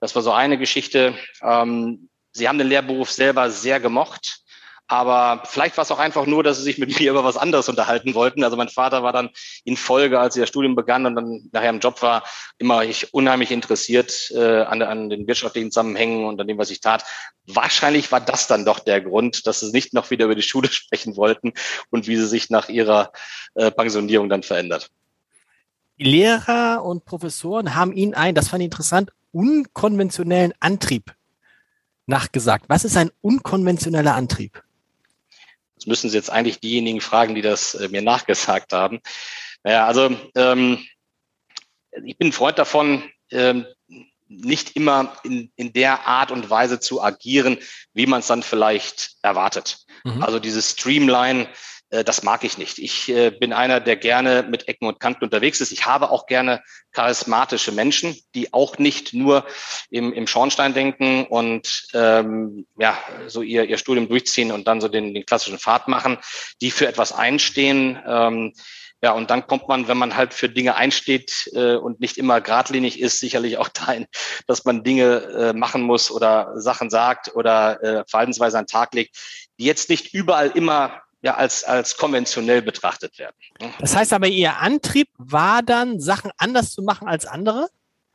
Das war so eine Geschichte. Ähm, sie haben den Lehrberuf selber sehr gemocht aber vielleicht war es auch einfach nur, dass sie sich mit mir über was anderes unterhalten wollten. Also mein Vater war dann in Folge, als das Studium begann und dann nachher im Job war, immer ich unheimlich interessiert äh, an, an den wirtschaftlichen Zusammenhängen und an dem, was ich tat. Wahrscheinlich war das dann doch der Grund, dass sie nicht noch wieder über die Schule sprechen wollten und wie sie sich nach ihrer äh, Pensionierung dann verändert. Lehrer und Professoren haben Ihnen einen, das fand ich interessant, unkonventionellen Antrieb nachgesagt. Was ist ein unkonventioneller Antrieb? Das müssen Sie jetzt eigentlich diejenigen fragen, die das äh, mir nachgesagt haben. Naja, also ähm, ich bin Freund davon, ähm, nicht immer in, in der Art und Weise zu agieren, wie man es dann vielleicht erwartet. Mhm. Also dieses Streamline, das mag ich nicht. Ich äh, bin einer, der gerne mit Ecken und Kanten unterwegs ist. Ich habe auch gerne charismatische Menschen, die auch nicht nur im, im Schornstein denken und ähm, ja so ihr, ihr Studium durchziehen und dann so den, den klassischen Pfad machen, die für etwas einstehen. Ähm, ja, und dann kommt man, wenn man halt für Dinge einsteht äh, und nicht immer geradlinig ist, sicherlich auch dahin, dass man Dinge äh, machen muss oder Sachen sagt oder äh, Verhaltensweise an den Tag legt, die jetzt nicht überall immer ja als, als konventionell betrachtet werden. Das heißt aber, Ihr Antrieb war dann, Sachen anders zu machen als andere?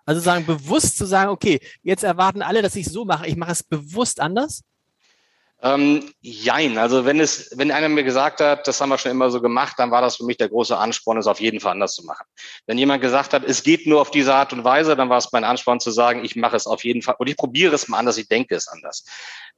Also sagen, bewusst zu sagen, okay, jetzt erwarten alle, dass ich so mache, ich mache es bewusst anders? Ähm, jein, also wenn es, wenn einer mir gesagt hat, das haben wir schon immer so gemacht, dann war das für mich der große Ansporn, es auf jeden Fall anders zu machen. Wenn jemand gesagt hat, es geht nur auf diese Art und Weise, dann war es mein Ansporn zu sagen, ich mache es auf jeden Fall und ich probiere es mal anders, ich denke es anders.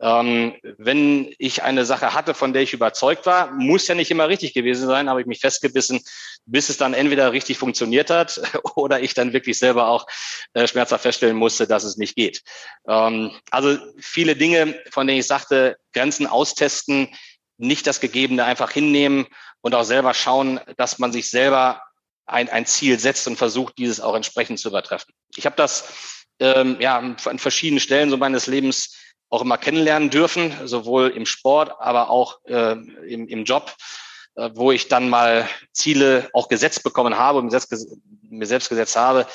Ähm, wenn ich eine Sache hatte, von der ich überzeugt war, muss ja nicht immer richtig gewesen sein, habe ich mich festgebissen, bis es dann entweder richtig funktioniert hat oder ich dann wirklich selber auch äh, schmerzhaft feststellen musste, dass es nicht geht. Ähm, also viele Dinge, von denen ich sagte, Grenzen austesten, nicht das Gegebene einfach hinnehmen und auch selber schauen, dass man sich selber ein, ein Ziel setzt und versucht, dieses auch entsprechend zu übertreffen. Ich habe das ähm, ja an verschiedenen Stellen so meines Lebens auch immer kennenlernen dürfen, sowohl im Sport, aber auch äh, im, im Job, äh, wo ich dann mal Ziele auch gesetzt bekommen habe mir selbst, mir selbst gesetzt habe,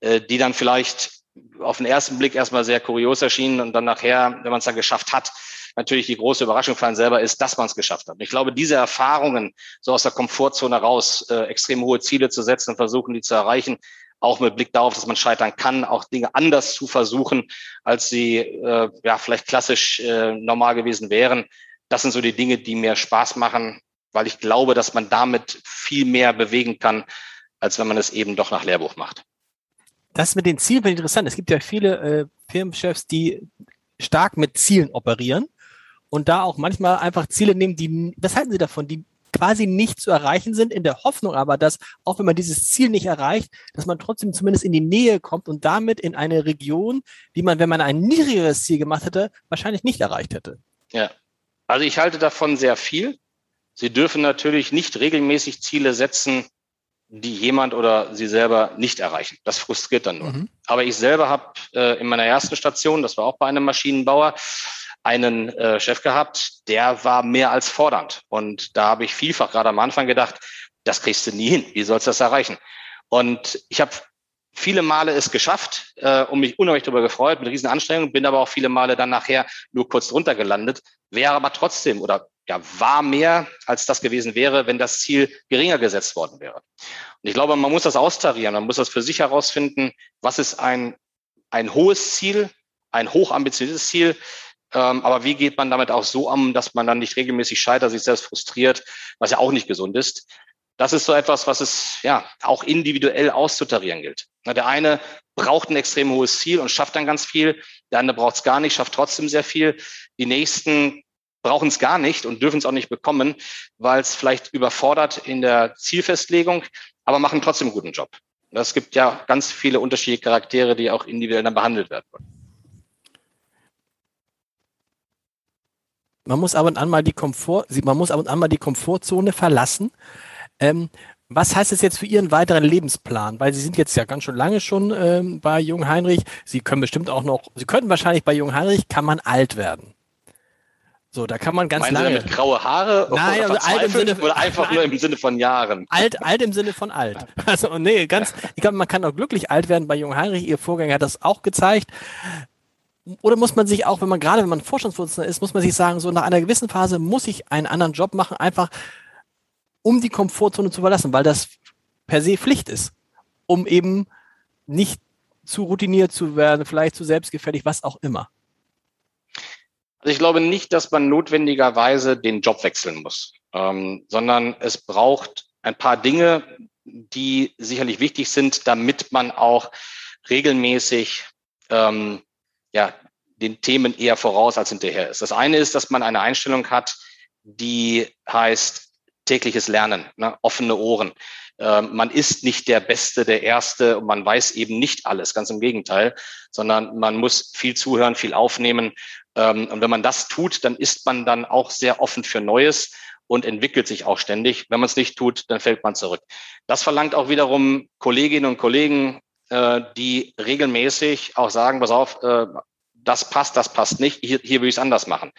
äh, die dann vielleicht auf den ersten Blick erstmal sehr kurios erschienen und dann nachher, wenn man es dann geschafft hat, natürlich die große Überraschung für einen selber ist, dass man es geschafft hat. Und ich glaube, diese Erfahrungen, so aus der Komfortzone raus, äh, extrem hohe Ziele zu setzen und versuchen, die zu erreichen, auch mit Blick darauf, dass man scheitern kann, auch Dinge anders zu versuchen, als sie äh, ja vielleicht klassisch äh, normal gewesen wären. Das sind so die Dinge, die mir Spaß machen, weil ich glaube, dass man damit viel mehr bewegen kann, als wenn man es eben doch nach Lehrbuch macht. Das mit den Zielen finde ich interessant. Es gibt ja viele äh, Firmenchefs, die stark mit Zielen operieren und da auch manchmal einfach Ziele nehmen, die, was halten Sie davon, die quasi nicht zu erreichen sind, in der Hoffnung aber, dass auch wenn man dieses Ziel nicht erreicht, dass man trotzdem zumindest in die Nähe kommt und damit in eine Region, die man, wenn man ein niedrigeres Ziel gemacht hätte, wahrscheinlich nicht erreicht hätte. Ja, also ich halte davon sehr viel. Sie dürfen natürlich nicht regelmäßig Ziele setzen, die jemand oder Sie selber nicht erreichen. Das frustriert dann nur. Mhm. Aber ich selber habe äh, in meiner ersten Station, das war auch bei einem Maschinenbauer, einen äh, Chef gehabt, der war mehr als fordernd. Und da habe ich vielfach gerade am Anfang gedacht, das kriegst du nie hin. Wie sollst du das erreichen? Und ich habe viele Male es geschafft äh, und mich unheimlich darüber gefreut, mit riesen Anstrengungen, bin aber auch viele Male dann nachher nur kurz drunter gelandet, wäre aber trotzdem oder ja, war mehr, als das gewesen wäre, wenn das Ziel geringer gesetzt worden wäre. Und ich glaube, man muss das austarieren, man muss das für sich herausfinden, was ist ein, ein hohes Ziel, ein hochambitioniertes Ziel, ähm, aber wie geht man damit auch so um, dass man dann nicht regelmäßig scheitert, sich selbst frustriert, was ja auch nicht gesund ist. Das ist so etwas, was es ja auch individuell auszutarieren gilt. Der eine braucht ein extrem hohes Ziel und schafft dann ganz viel. Der andere braucht es gar nicht, schafft trotzdem sehr viel. Die nächsten brauchen es gar nicht und dürfen es auch nicht bekommen, weil es vielleicht überfordert in der Zielfestlegung, aber machen trotzdem einen guten Job. Es gibt ja ganz viele unterschiedliche Charaktere, die auch individuell dann behandelt werden. Man muss ab und an mal die Komfort, man muss ab und an mal die Komfortzone verlassen. Ähm, was heißt es jetzt für Ihren weiteren Lebensplan? Weil Sie sind jetzt ja ganz schön lange schon ähm, bei Jung Heinrich. Sie können bestimmt auch noch, Sie könnten wahrscheinlich bei Jung Heinrich, kann man alt werden. So, da kann man ganz Meinen lange. Sie mit graue Haare? Nein, also alt im Sinne oder einfach nein, nur im Sinne von Jahren. Alt, alt im Sinne von alt. Also nee, ganz. Ich glaube, man kann auch glücklich alt werden bei Jung Heinrich. Ihr Vorgänger hat das auch gezeigt oder muss man sich auch, wenn man gerade, wenn man Vorstandsvorsitzender ist, muss man sich sagen, so nach einer gewissen Phase muss ich einen anderen Job machen, einfach um die Komfortzone zu verlassen, weil das per se Pflicht ist, um eben nicht zu routiniert zu werden, vielleicht zu selbstgefällig, was auch immer. Also ich glaube nicht, dass man notwendigerweise den Job wechseln muss, ähm, sondern es braucht ein paar Dinge, die sicherlich wichtig sind, damit man auch regelmäßig ähm, ja, den Themen eher voraus als hinterher ist. Das eine ist, dass man eine Einstellung hat, die heißt tägliches Lernen, ne? offene Ohren. Ähm, man ist nicht der Beste, der Erste und man weiß eben nicht alles, ganz im Gegenteil, sondern man muss viel zuhören, viel aufnehmen. Ähm, und wenn man das tut, dann ist man dann auch sehr offen für Neues und entwickelt sich auch ständig. Wenn man es nicht tut, dann fällt man zurück. Das verlangt auch wiederum Kolleginnen und Kollegen äh, die regelmäßig auch sagen, pass auf, äh, das passt, das passt nicht, hier, hier will ich es anders machen.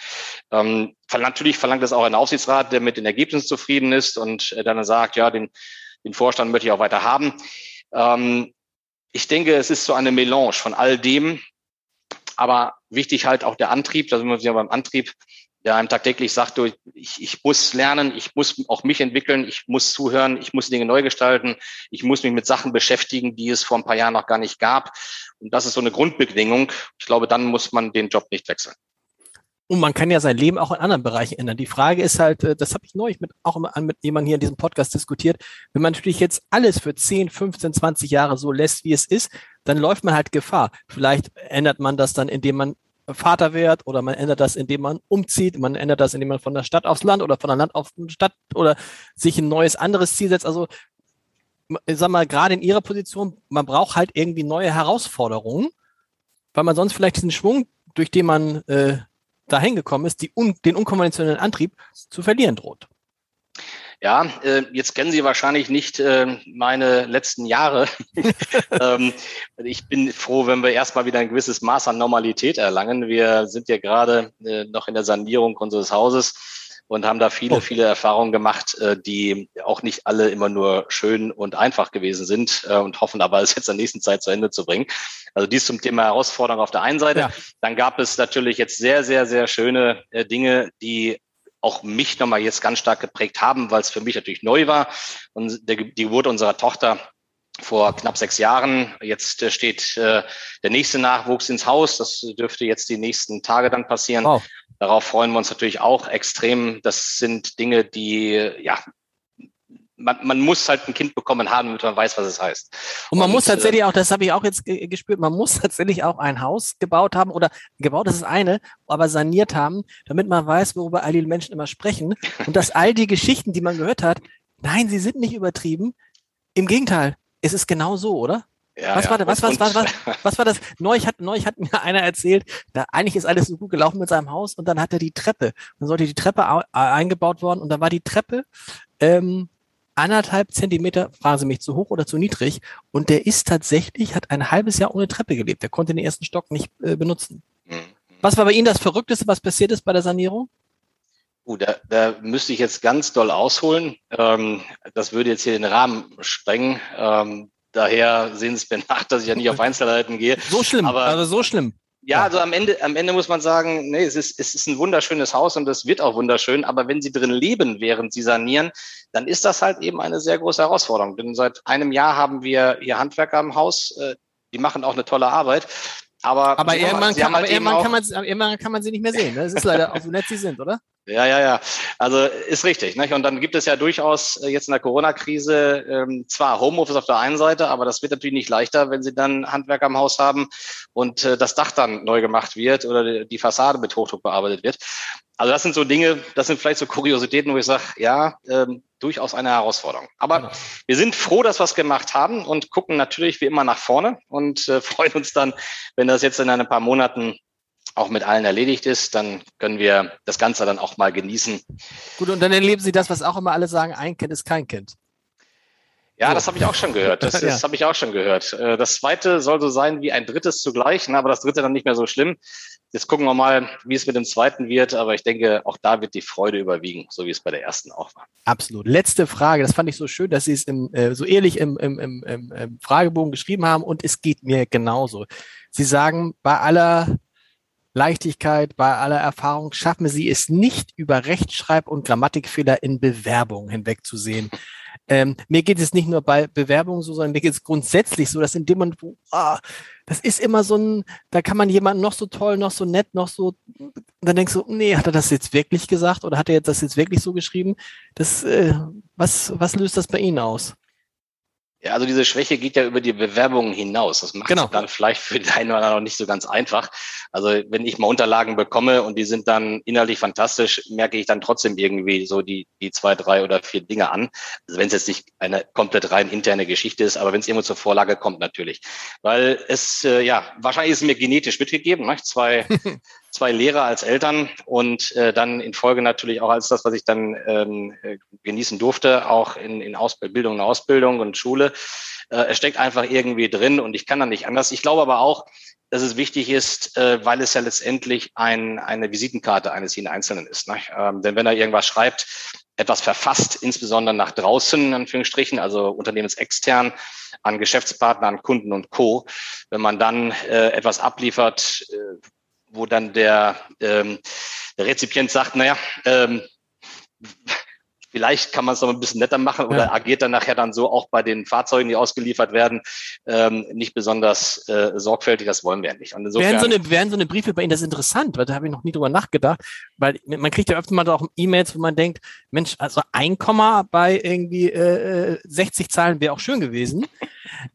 Ähm, natürlich verlangt es auch ein Aufsichtsrat, der mit den Ergebnissen zufrieden ist und äh, dann sagt, ja, den, den Vorstand möchte ich auch weiter haben. Ähm, ich denke, es ist so eine Melange von all dem, aber wichtig halt auch der Antrieb, da sind wir wieder beim Antrieb, der einem tagtäglich sagt, du, ich, ich muss lernen, ich muss auch mich entwickeln, ich muss zuhören, ich muss Dinge neu gestalten, ich muss mich mit Sachen beschäftigen, die es vor ein paar Jahren noch gar nicht gab. Und das ist so eine Grundbedingung. Ich glaube, dann muss man den Job nicht wechseln. Und man kann ja sein Leben auch in anderen Bereichen ändern. Die Frage ist halt, äh, das habe ich neulich mit, auch mit jemandem hier in diesem Podcast diskutiert, wenn man natürlich jetzt alles für 10, 15, 20 Jahre so lässt, wie es ist, dann läuft man halt Gefahr. Vielleicht ändert man das dann, indem man Vater wird oder man ändert das, indem man umzieht, man ändert das, indem man von der Stadt aufs Land oder von der Land auf die Stadt oder sich ein neues anderes Ziel setzt. Also ich sag mal, gerade in ihrer Position, man braucht halt irgendwie neue Herausforderungen, weil man sonst vielleicht diesen Schwung, durch den man äh, dahin gekommen ist, un, den unkonventionellen Antrieb zu verlieren droht. Ja, äh, jetzt kennen Sie wahrscheinlich nicht äh, meine letzten Jahre. ähm, ich bin froh, wenn wir erstmal wieder ein gewisses Maß an Normalität erlangen. Wir sind ja gerade äh, noch in der Sanierung unseres Hauses und haben da viele, oh. viele Erfahrungen gemacht, äh, die auch nicht alle immer nur schön und einfach gewesen sind äh, und hoffen aber, es jetzt in der nächsten Zeit zu Ende zu bringen. Also dies zum Thema Herausforderung auf der einen Seite. Ja. Dann gab es natürlich jetzt sehr, sehr, sehr schöne äh, Dinge, die auch mich nochmal jetzt ganz stark geprägt haben, weil es für mich natürlich neu war. Und der, die Geburt unserer Tochter vor knapp sechs Jahren. Jetzt steht äh, der nächste Nachwuchs ins Haus. Das dürfte jetzt die nächsten Tage dann passieren. Wow. Darauf freuen wir uns natürlich auch extrem. Das sind Dinge, die, ja, man, man muss halt ein Kind bekommen haben, damit man weiß, was es heißt. Und man und, muss tatsächlich äh, auch, das habe ich auch jetzt gespürt, man muss tatsächlich auch ein Haus gebaut haben oder gebaut, das ist eine, aber saniert haben, damit man weiß, worüber all die Menschen immer sprechen und dass all die Geschichten, die man gehört hat, nein, sie sind nicht übertrieben. Im Gegenteil, es ist genau so, oder? Ja, was, ja. War, was, was, was, was, was war das? Neulich hat, neulich hat mir einer erzählt, da eigentlich ist alles so gut gelaufen mit seinem Haus und dann hat er die Treppe. Dann sollte die Treppe eingebaut worden und dann war die Treppe ähm, anderthalb Zentimeter, fragen Sie mich, zu hoch oder zu niedrig. Und der ist tatsächlich, hat ein halbes Jahr ohne Treppe gelebt. Der konnte den ersten Stock nicht äh, benutzen. Mhm. Was war bei Ihnen das Verrückteste, was passiert ist bei der Sanierung? Uh, da, da müsste ich jetzt ganz doll ausholen. Ähm, das würde jetzt hier den Rahmen sprengen. Ähm, Daher sehen Sie es mir nach, dass ich ja nicht auf Einzelheiten gehe. So schlimm, aber also so schlimm. Ja, also am Ende, am Ende muss man sagen, nee, es ist, es ist ein wunderschönes Haus und es wird auch wunderschön, aber wenn Sie drin leben, während Sie sanieren, dann ist das halt eben eine sehr große Herausforderung. Denn seit einem Jahr haben wir hier Handwerker im Haus, äh, die machen auch eine tolle Arbeit. Aber, aber irgendwann, kann, halt aber irgendwann, kann man, irgendwann kann man sie nicht mehr sehen. Ne? Das ist leider auch so nett, sie sind, oder? Ja, ja, ja. Also ist richtig. Nicht? Und dann gibt es ja durchaus äh, jetzt in der Corona-Krise ähm, zwar Homeoffice auf der einen Seite, aber das wird natürlich nicht leichter, wenn Sie dann Handwerker im Haus haben und äh, das Dach dann neu gemacht wird oder die Fassade mit Hochdruck bearbeitet wird. Also das sind so Dinge, das sind vielleicht so Kuriositäten, wo ich sage, ja, ähm, durchaus eine Herausforderung. Aber genau. wir sind froh, dass wir es gemacht haben und gucken natürlich wie immer nach vorne und äh, freuen uns dann, wenn das jetzt in ein paar Monaten auch mit allen erledigt ist, dann können wir das Ganze dann auch mal genießen. Gut, und dann erleben Sie das, was auch immer alle sagen, ein Kind ist kein Kind. Ja, so. das habe ich auch schon gehört. Das, ja. habe ich auch schon gehört. Äh, das zweite soll so sein wie ein drittes zugleich, ne, aber das dritte dann nicht mehr so schlimm. Jetzt gucken wir mal, wie es mit dem zweiten wird, aber ich denke, auch da wird die Freude überwiegen, so wie es bei der ersten auch war. Absolut. Letzte Frage, das fand ich so schön, dass Sie es im, äh, so ehrlich im, im, im, im Fragebogen geschrieben haben und es geht mir genauso. Sie sagen, bei aller Leichtigkeit, bei aller Erfahrung schaffen sie es nicht, über Rechtschreib- und Grammatikfehler in Bewerbungen hinwegzusehen. Ähm, mir geht es nicht nur bei Bewerbungen so, sondern mir geht es grundsätzlich so, dass in dem Moment, wo, ah, das ist immer so ein, da kann man jemanden noch so toll, noch so nett, noch so, dann denkst du, nee, hat er das jetzt wirklich gesagt oder hat er das jetzt wirklich so geschrieben? Das, äh, was, was löst das bei Ihnen aus? Ja, also diese Schwäche geht ja über die Bewerbungen hinaus. Das macht genau. es dann vielleicht für den einen oder anderen nicht so ganz einfach. Also wenn ich mal Unterlagen bekomme und die sind dann innerlich fantastisch, merke ich dann trotzdem irgendwie so die, die zwei, drei oder vier Dinge an. Also wenn es jetzt nicht eine komplett rein interne Geschichte ist, aber wenn es irgendwo zur Vorlage kommt, natürlich. Weil es, äh, ja, wahrscheinlich ist es mir genetisch mitgegeben. Ne? Zwei, zwei Lehrer als Eltern und äh, dann in Folge natürlich auch als das, was ich dann ähm, äh, genießen durfte, auch in, in Ausbildung und Ausbildung und Schule. Äh, es steckt einfach irgendwie drin und ich kann dann nicht anders. Ich glaube aber auch, dass es wichtig ist, äh, weil es ja letztendlich ein, eine Visitenkarte eines jeden Einzelnen ist. Ne? Ähm, denn wenn er irgendwas schreibt, etwas verfasst, insbesondere nach draußen, in Anführungsstrichen, also unternehmensextern, an Geschäftspartner, an Kunden und Co. Wenn man dann äh, etwas abliefert, äh, wo dann der, ähm, der Rezipient sagt, naja, ähm, Vielleicht kann man es noch ein bisschen netter machen oder ja. agiert dann nachher dann so auch bei den Fahrzeugen, die ausgeliefert werden, ähm, nicht besonders äh, sorgfältig. Das wollen wir ja nicht. Und insofern, wären, so eine, wären so eine Briefe bei Ihnen, das ist interessant, weil da habe ich noch nie drüber nachgedacht, weil man kriegt ja öfter mal auch E-Mails, wo man denkt, Mensch, also ein Komma bei irgendwie äh, 60 Zahlen wäre auch schön gewesen.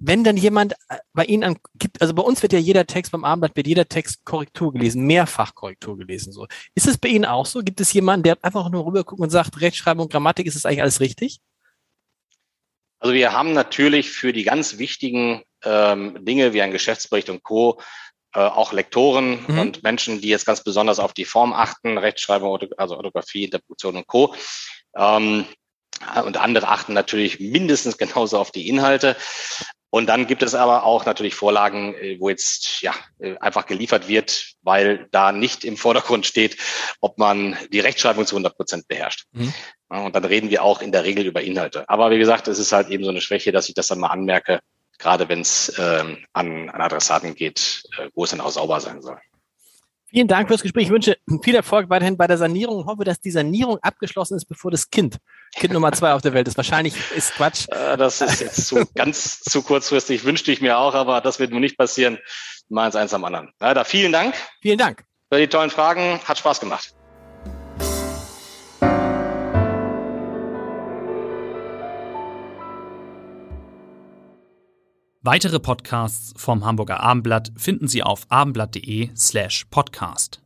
Wenn dann jemand äh, bei Ihnen an, gibt, also bei uns wird ja jeder Text beim Abendblatt, wird jeder Text Korrektur gelesen, mehrfach Korrektur gelesen. So. Ist es bei Ihnen auch so? Gibt es jemanden, der einfach nur rüberguckt und sagt, Rechtschreibung, Grammatik, ist das eigentlich alles richtig? Also wir haben natürlich für die ganz wichtigen ähm, Dinge wie ein Geschäftsbericht und Co. Äh, auch Lektoren mhm. und Menschen, die jetzt ganz besonders auf die Form achten, Rechtschreibung, also Orthographie, Interpretation und Co. Ähm, und andere achten natürlich mindestens genauso auf die Inhalte. Und dann gibt es aber auch natürlich Vorlagen, äh, wo jetzt ja äh, einfach geliefert wird, weil da nicht im Vordergrund steht, ob man die Rechtschreibung zu 100 Prozent beherrscht. Mhm. Und dann reden wir auch in der Regel über Inhalte. Aber wie gesagt, es ist halt eben so eine Schwäche, dass ich das dann mal anmerke, gerade wenn es ähm, an, an Adressaten geht, äh, wo es dann auch sauber sein soll. Vielen Dank fürs Gespräch. Ich wünsche viel Erfolg weiterhin bei der Sanierung und hoffe, dass die Sanierung abgeschlossen ist, bevor das Kind, Kind Nummer zwei auf der Welt ist. Wahrscheinlich ist Quatsch. Äh, das ist jetzt zu, ganz zu kurzfristig, wünschte ich mir auch, aber das wird nur nicht passieren. Mal eins am anderen. Da vielen Dank. Vielen Dank. Für die tollen Fragen. Hat Spaß gemacht. Weitere Podcasts vom Hamburger Abendblatt finden Sie auf abendblatt.de slash podcast.